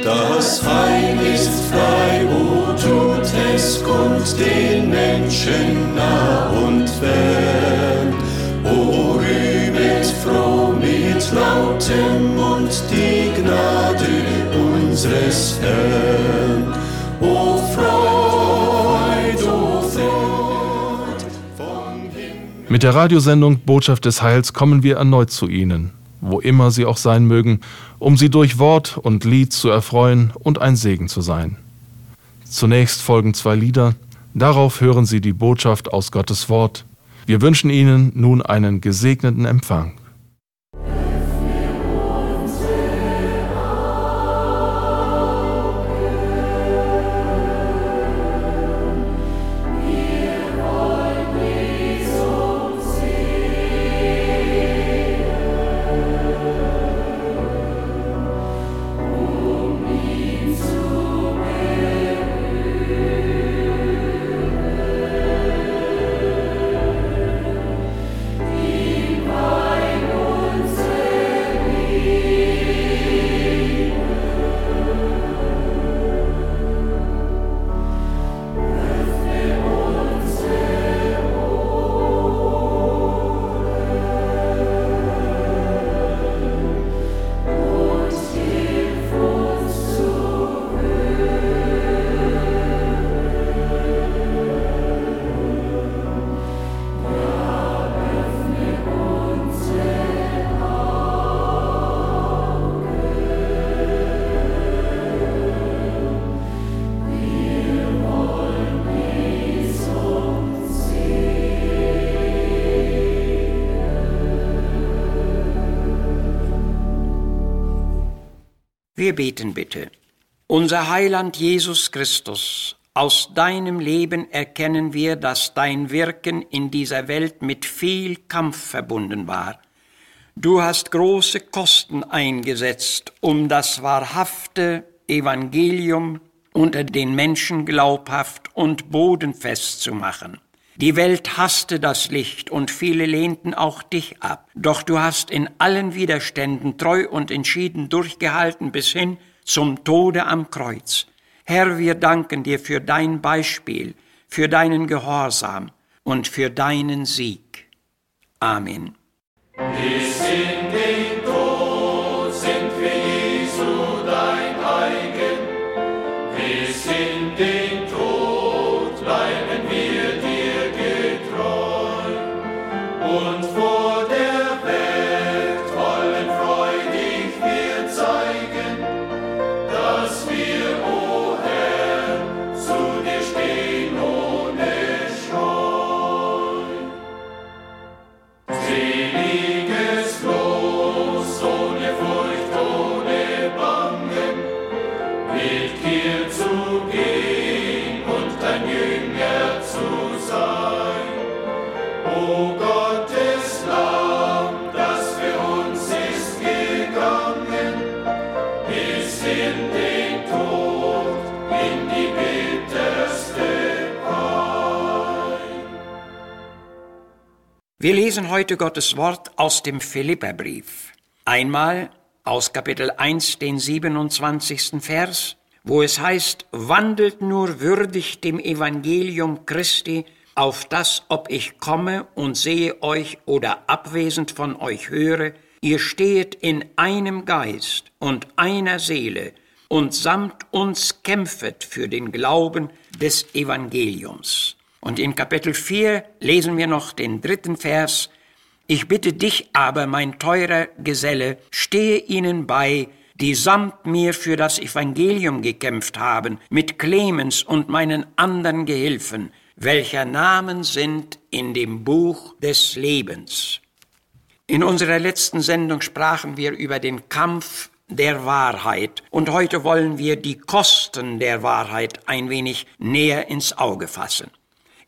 Das Heil ist frei, o tut es kund den Menschen nah und fern. O rühmet froh mit lautem Mund die Gnade unseres Herrn. O Freud, o Freud vom Himmel. Mit der Radiosendung Botschaft des Heils kommen wir erneut zu Ihnen, wo immer Sie auch sein mögen, um Sie durch Wort und Lied zu erfreuen und ein Segen zu sein. Zunächst folgen zwei Lieder, darauf hören Sie die Botschaft aus Gottes Wort. Wir wünschen Ihnen nun einen gesegneten Empfang. Wir beten bitte. Unser Heiland Jesus Christus, aus deinem Leben erkennen wir, dass dein Wirken in dieser Welt mit viel Kampf verbunden war. Du hast große Kosten eingesetzt, um das wahrhafte Evangelium unter den Menschen glaubhaft und bodenfest zu machen. Die Welt hasste das Licht und viele lehnten auch dich ab. Doch du hast in allen Widerständen treu und entschieden durchgehalten bis hin zum Tode am Kreuz. Herr, wir danken dir für dein Beispiel, für deinen Gehorsam und für deinen Sieg. Amen. Bis Wir lesen heute Gottes Wort aus dem Philipperbrief. Einmal aus Kapitel 1, den 27. Vers, wo es heißt, wandelt nur würdig dem Evangelium Christi, auf das, ob ich komme und sehe euch oder abwesend von euch höre, ihr stehet in einem Geist und einer Seele und samt uns kämpfet für den Glauben des Evangeliums. Und in Kapitel 4 lesen wir noch den dritten Vers. Ich bitte dich aber, mein teurer Geselle, stehe ihnen bei, die samt mir für das Evangelium gekämpft haben, mit Clemens und meinen anderen Gehilfen, welcher Namen sind in dem Buch des Lebens. In unserer letzten Sendung sprachen wir über den Kampf der Wahrheit und heute wollen wir die Kosten der Wahrheit ein wenig näher ins Auge fassen.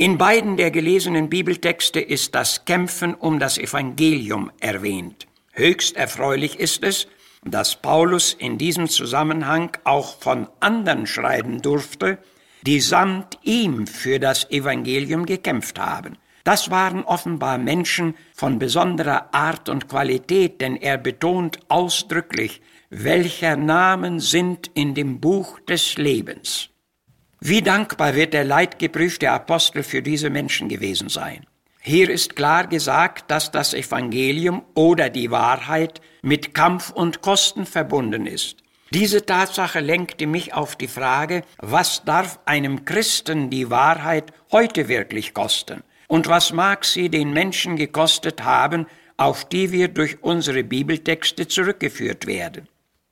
In beiden der gelesenen Bibeltexte ist das Kämpfen um das Evangelium erwähnt. Höchst erfreulich ist es, dass Paulus in diesem Zusammenhang auch von anderen schreiben durfte, die samt ihm für das Evangelium gekämpft haben. Das waren offenbar Menschen von besonderer Art und Qualität, denn er betont ausdrücklich, welcher Namen sind in dem Buch des Lebens. Wie dankbar wird der leidgeprüfte Apostel für diese Menschen gewesen sein. Hier ist klar gesagt, dass das Evangelium oder die Wahrheit mit Kampf und Kosten verbunden ist. Diese Tatsache lenkte mich auf die Frage, was darf einem Christen die Wahrheit heute wirklich kosten? Und was mag sie den Menschen gekostet haben, auf die wir durch unsere Bibeltexte zurückgeführt werden?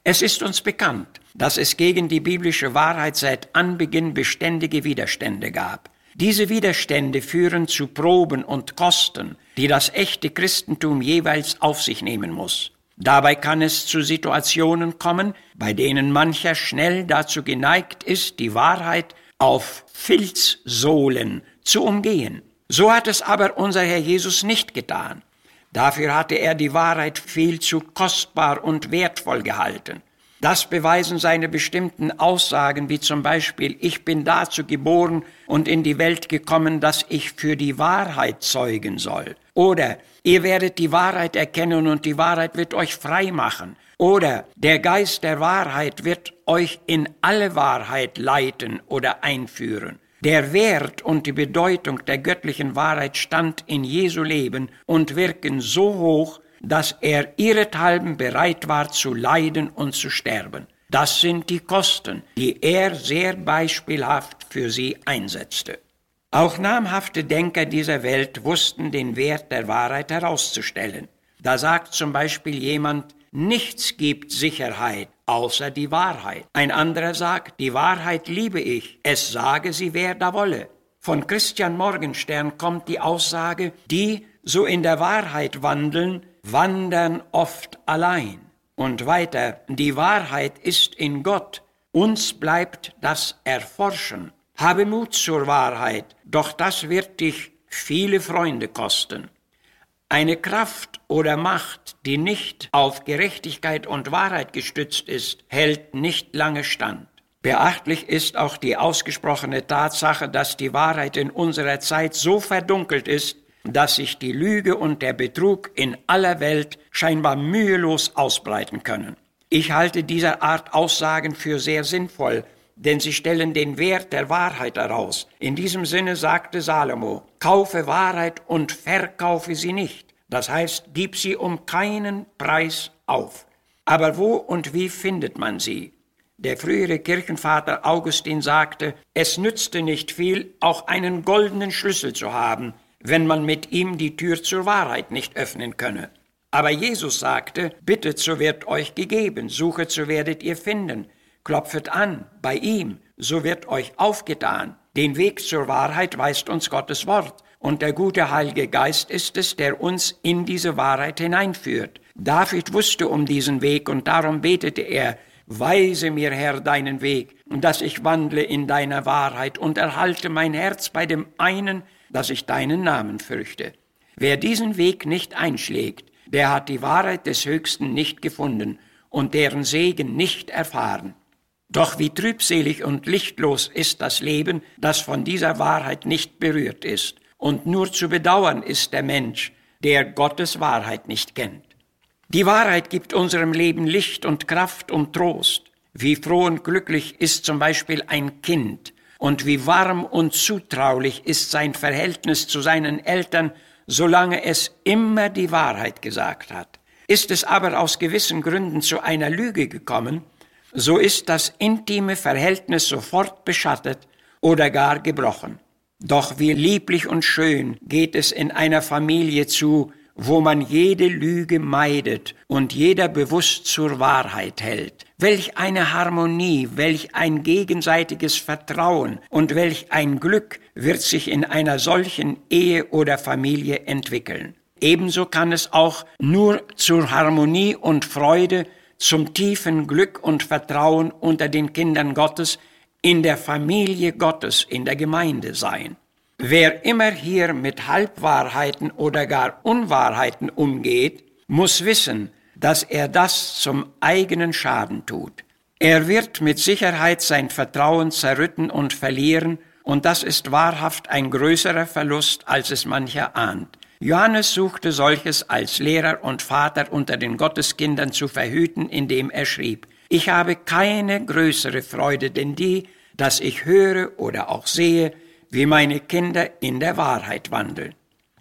Es ist uns bekannt, dass es gegen die biblische Wahrheit seit Anbeginn beständige Widerstände gab. Diese Widerstände führen zu Proben und Kosten, die das echte Christentum jeweils auf sich nehmen muss. Dabei kann es zu Situationen kommen, bei denen mancher schnell dazu geneigt ist, die Wahrheit auf Filzsohlen zu umgehen. So hat es aber unser Herr Jesus nicht getan. Dafür hatte er die Wahrheit viel zu kostbar und wertvoll gehalten. Das beweisen seine bestimmten Aussagen, wie zum Beispiel, ich bin dazu geboren und in die Welt gekommen, dass ich für die Wahrheit zeugen soll. Oder ihr werdet die Wahrheit erkennen und die Wahrheit wird euch frei machen. Oder der Geist der Wahrheit wird euch in alle Wahrheit leiten oder einführen. Der Wert und die Bedeutung der göttlichen Wahrheit stand in Jesu Leben und Wirken so hoch, dass er ihrethalben bereit war zu leiden und zu sterben. Das sind die Kosten, die er sehr beispielhaft für sie einsetzte. Auch namhafte Denker dieser Welt wussten den Wert der Wahrheit herauszustellen. Da sagt zum Beispiel jemand, nichts gibt Sicherheit außer die Wahrheit. Ein anderer sagt, die Wahrheit liebe ich, es sage sie, wer da wolle. Von Christian Morgenstern kommt die Aussage, die so in der Wahrheit wandeln, wandern oft allein. Und weiter, die Wahrheit ist in Gott, uns bleibt das Erforschen. Habe Mut zur Wahrheit, doch das wird dich viele Freunde kosten. Eine Kraft oder Macht, die nicht auf Gerechtigkeit und Wahrheit gestützt ist, hält nicht lange stand. Beachtlich ist auch die ausgesprochene Tatsache, dass die Wahrheit in unserer Zeit so verdunkelt ist, dass sich die Lüge und der Betrug in aller Welt scheinbar mühelos ausbreiten können. Ich halte dieser Art Aussagen für sehr sinnvoll, denn sie stellen den Wert der Wahrheit heraus. In diesem Sinne sagte Salomo, kaufe Wahrheit und verkaufe sie nicht. Das heißt, gib sie um keinen Preis auf. Aber wo und wie findet man sie? Der frühere Kirchenvater Augustin sagte, es nützte nicht viel, auch einen goldenen Schlüssel zu haben, wenn man mit ihm die Tür zur Wahrheit nicht öffnen könne. Aber Jesus sagte, bittet, so wird euch gegeben, suchet, so werdet ihr finden, klopfet an bei ihm, so wird euch aufgetan. Den Weg zur Wahrheit weist uns Gottes Wort, und der gute Heilige Geist ist es, der uns in diese Wahrheit hineinführt. David wusste um diesen Weg, und darum betete er, Weise mir, Herr, deinen Weg, dass ich wandle in deiner Wahrheit und erhalte mein Herz bei dem einen, dass ich deinen Namen fürchte. Wer diesen Weg nicht einschlägt, der hat die Wahrheit des Höchsten nicht gefunden und deren Segen nicht erfahren. Doch wie trübselig und lichtlos ist das Leben, das von dieser Wahrheit nicht berührt ist. Und nur zu bedauern ist der Mensch, der Gottes Wahrheit nicht kennt. Die Wahrheit gibt unserem Leben Licht und Kraft und Trost. Wie froh und glücklich ist zum Beispiel ein Kind, und wie warm und zutraulich ist sein Verhältnis zu seinen Eltern, solange es immer die Wahrheit gesagt hat. Ist es aber aus gewissen Gründen zu einer Lüge gekommen, so ist das intime Verhältnis sofort beschattet oder gar gebrochen. Doch wie lieblich und schön geht es in einer Familie zu, wo man jede Lüge meidet und jeder bewusst zur Wahrheit hält. Welch eine Harmonie, welch ein gegenseitiges Vertrauen und welch ein Glück wird sich in einer solchen Ehe oder Familie entwickeln. Ebenso kann es auch nur zur Harmonie und Freude, zum tiefen Glück und Vertrauen unter den Kindern Gottes in der Familie Gottes, in der Gemeinde sein. Wer immer hier mit Halbwahrheiten oder gar Unwahrheiten umgeht, muss wissen, dass er das zum eigenen Schaden tut. Er wird mit Sicherheit sein Vertrauen zerrütten und verlieren, und das ist wahrhaft ein größerer Verlust, als es mancher ahnt. Johannes suchte solches als Lehrer und Vater unter den Gotteskindern zu verhüten, indem er schrieb, ich habe keine größere Freude denn die, dass ich höre oder auch sehe, wie meine Kinder in der Wahrheit wandeln.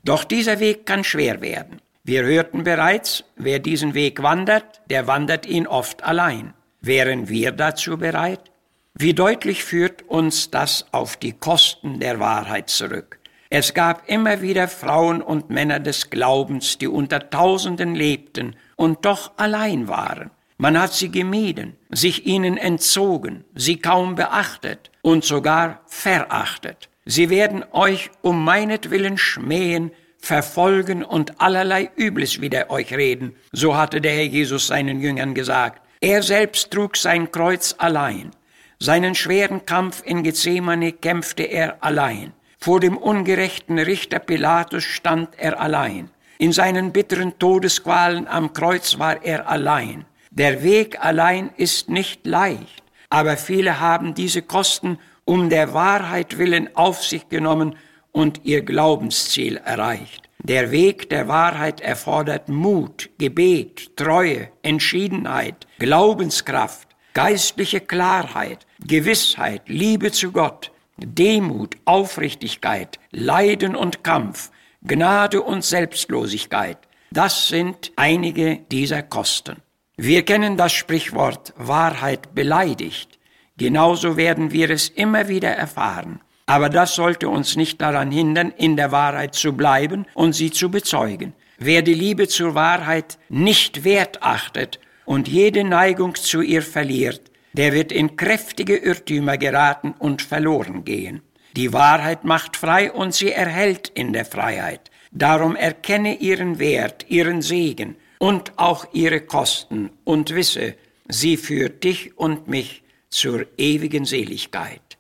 Doch dieser Weg kann schwer werden. Wir hörten bereits, wer diesen Weg wandert, der wandert ihn oft allein. Wären wir dazu bereit? Wie deutlich führt uns das auf die Kosten der Wahrheit zurück. Es gab immer wieder Frauen und Männer des Glaubens, die unter Tausenden lebten und doch allein waren. Man hat sie gemieden, sich ihnen entzogen, sie kaum beachtet und sogar verachtet. Sie werden euch um meinetwillen schmähen, verfolgen und allerlei Übles wider euch reden. So hatte der Herr Jesus seinen Jüngern gesagt. Er selbst trug sein Kreuz allein. Seinen schweren Kampf in Gethsemane kämpfte er allein. Vor dem ungerechten Richter Pilatus stand er allein. In seinen bitteren Todesqualen am Kreuz war er allein. Der Weg allein ist nicht leicht, aber viele haben diese Kosten um der Wahrheit willen auf sich genommen und ihr Glaubensziel erreicht. Der Weg der Wahrheit erfordert Mut, Gebet, Treue, Entschiedenheit, Glaubenskraft, geistliche Klarheit, Gewissheit, Liebe zu Gott, Demut, Aufrichtigkeit, Leiden und Kampf, Gnade und Selbstlosigkeit. Das sind einige dieser Kosten. Wir kennen das Sprichwort Wahrheit beleidigt. Genauso werden wir es immer wieder erfahren. Aber das sollte uns nicht daran hindern, in der Wahrheit zu bleiben und sie zu bezeugen. Wer die Liebe zur Wahrheit nicht wert achtet und jede Neigung zu ihr verliert, der wird in kräftige Irrtümer geraten und verloren gehen. Die Wahrheit macht frei und sie erhält in der Freiheit. Darum erkenne ihren Wert, ihren Segen und auch ihre Kosten und wisse, sie führt dich und mich zur ewigen Seligkeit.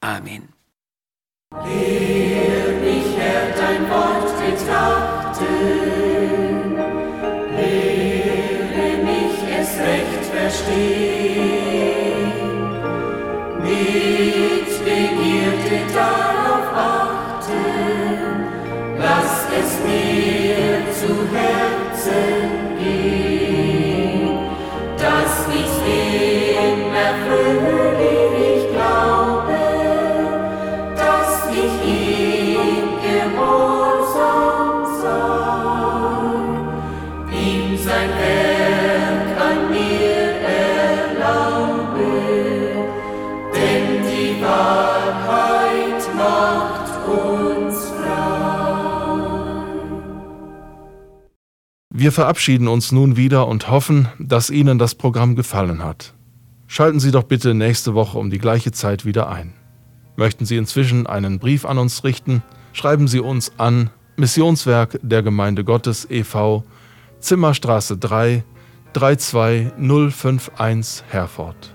Amen. Lehr mich, Herr, dein Wort betrachten. Lehre mich, es recht verstehen. Mit Begierde darauf achten. Lass es mir zu Herzen Wir verabschieden uns nun wieder und hoffen, dass Ihnen das Programm gefallen hat. Schalten Sie doch bitte nächste Woche um die gleiche Zeit wieder ein. Möchten Sie inzwischen einen Brief an uns richten, schreiben Sie uns an Missionswerk der Gemeinde Gottes e.V. Zimmerstraße 3 32051 Herford.